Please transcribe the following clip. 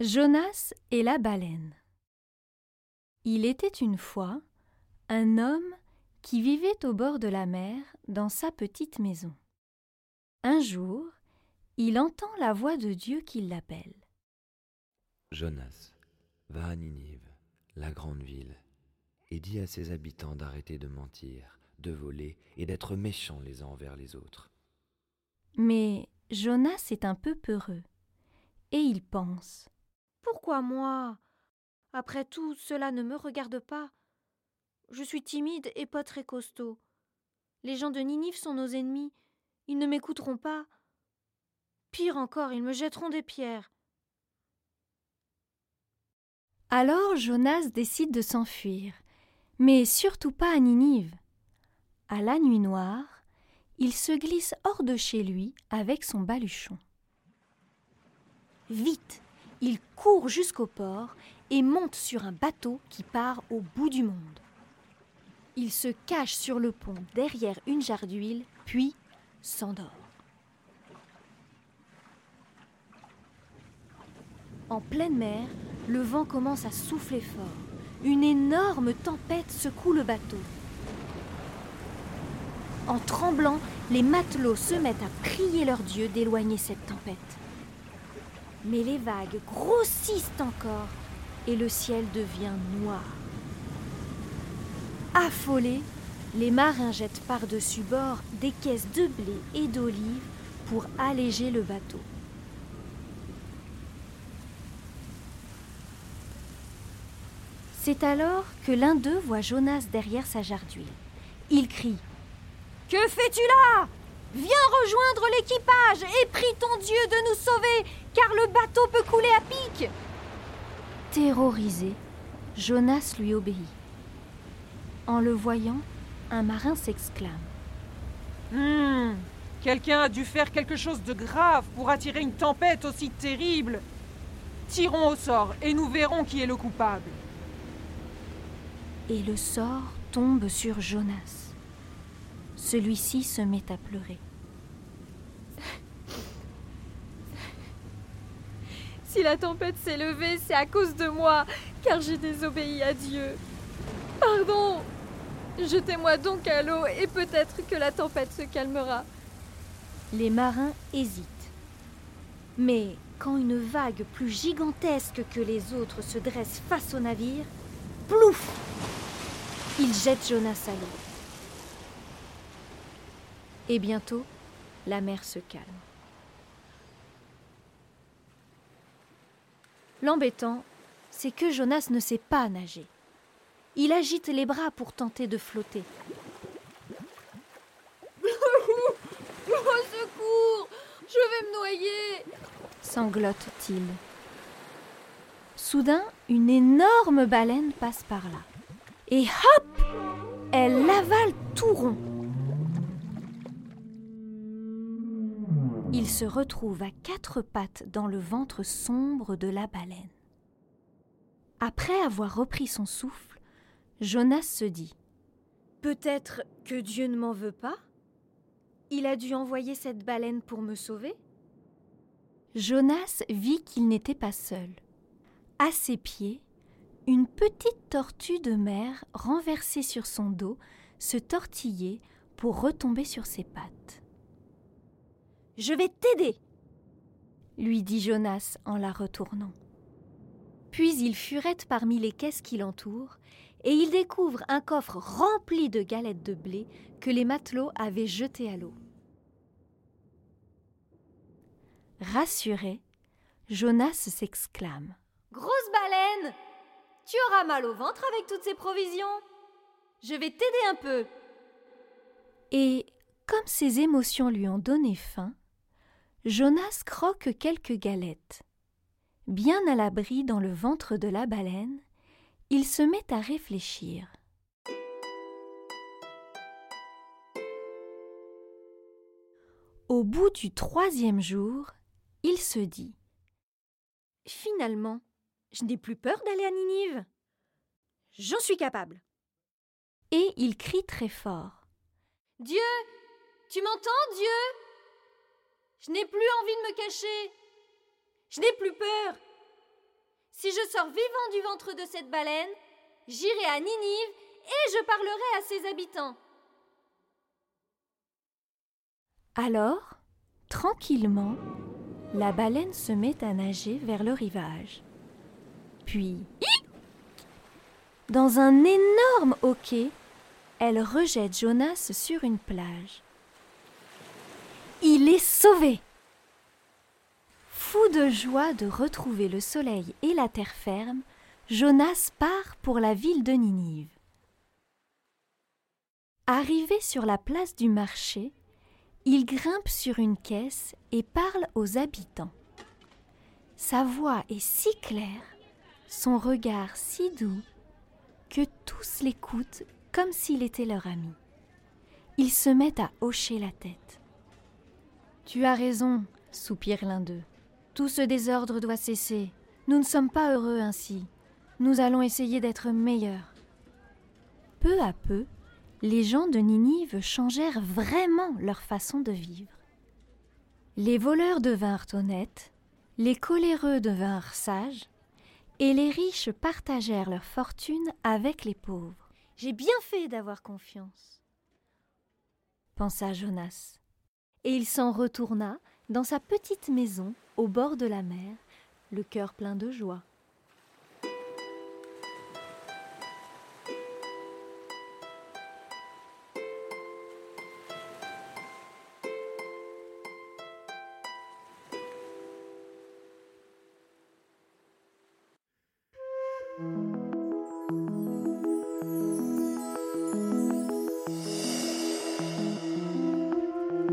Jonas et la baleine. Il était une fois un homme qui vivait au bord de la mer dans sa petite maison. Un jour, il entend la voix de Dieu qui l'appelle. Jonas, va à Ninive, la grande ville, et dis à ses habitants d'arrêter de mentir, de voler et d'être méchants les uns envers les autres. Mais Jonas est un peu peureux, et il pense. Pourquoi moi? Après tout, cela ne me regarde pas. Je suis timide et pas très costaud. Les gens de Ninive sont nos ennemis. Ils ne m'écouteront pas. Pire encore, ils me jetteront des pierres. Alors Jonas décide de s'enfuir, mais surtout pas à Ninive. À la nuit noire, il se glisse hors de chez lui avec son baluchon. Vite, il court jusqu'au port et monte sur un bateau qui part au bout du monde. Il se cache sur le pont derrière une jarre d'huile, puis s'endort. En pleine mer, le vent commence à souffler fort. Une énorme tempête secoue le bateau. En tremblant, les matelots se mettent à prier leur Dieu d'éloigner cette tempête. Mais les vagues grossissent encore et le ciel devient noir. Affolés, les marins jettent par-dessus bord des caisses de blé et d'olives pour alléger le bateau. C'est alors que l'un d'eux voit Jonas derrière sa jarre d'huile. Il crie Que fais-tu là? Viens rejoindre l'équipage et prie ton Dieu de nous sauver, car le bateau peut couler à pic. Terrorisé, Jonas lui obéit. En le voyant, un marin s'exclame. Hum, quelqu'un a dû faire quelque chose de grave pour attirer une tempête aussi terrible. Tirons au sort et nous verrons qui est le coupable. Et le sort tombe sur Jonas. Celui-ci se met à pleurer. Si la tempête s'est levée, c'est à cause de moi, car j'ai désobéi à Dieu. Pardon Jetez-moi donc à l'eau et peut-être que la tempête se calmera. Les marins hésitent. Mais quand une vague plus gigantesque que les autres se dresse face au navire, plouf Ils jettent Jonas à l'eau. Et bientôt, la mer se calme. L'embêtant, c'est que Jonas ne sait pas nager. Il agite les bras pour tenter de flotter. Au secours Je vais me noyer sanglote-t-il. Soudain, une énorme baleine passe par là. Et hop Elle l'avale tout rond. Il se retrouve à quatre pattes dans le ventre sombre de la baleine. Après avoir repris son souffle, Jonas se dit Peut-être que Dieu ne m'en veut pas? Il a dû envoyer cette baleine pour me sauver? Jonas vit qu'il n'était pas seul. À ses pieds, une petite tortue de mer renversée sur son dos se tortillait pour retomber sur ses pattes. Je vais t'aider, lui dit Jonas en la retournant. Puis il furette parmi les caisses qui l'entourent et il découvre un coffre rempli de galettes de blé que les matelots avaient jetées à l'eau. Rassuré, Jonas s'exclame. Grosse baleine Tu auras mal au ventre avec toutes ces provisions Je vais t'aider un peu. Et comme ses émotions lui ont donné faim, Jonas croque quelques galettes. Bien à l'abri dans le ventre de la baleine, il se met à réfléchir. Au bout du troisième jour, il se dit Finalement, je n'ai plus peur d'aller à Ninive. J'en suis capable. Et il crie très fort Dieu Tu m'entends, Dieu? Je n'ai plus envie de me cacher. Je n'ai plus peur. Si je sors vivant du ventre de cette baleine, j'irai à Ninive et je parlerai à ses habitants. Alors, tranquillement, la baleine se met à nager vers le rivage. Puis, dans un énorme hoquet, elle rejette Jonas sur une plage. Il est sauvé Fou de joie de retrouver le soleil et la terre ferme, Jonas part pour la ville de Ninive. Arrivé sur la place du marché, il grimpe sur une caisse et parle aux habitants. Sa voix est si claire, son regard si doux, que tous l'écoutent comme s'il était leur ami. Ils se mettent à hocher la tête. Tu as raison, soupire l'un d'eux. Tout ce désordre doit cesser. Nous ne sommes pas heureux ainsi. Nous allons essayer d'être meilleurs. Peu à peu, les gens de Ninive changèrent vraiment leur façon de vivre. Les voleurs devinrent honnêtes, les coléreux devinrent sages, et les riches partagèrent leur fortune avec les pauvres. J'ai bien fait d'avoir confiance, pensa Jonas. Et il s'en retourna dans sa petite maison au bord de la mer, le cœur plein de joie.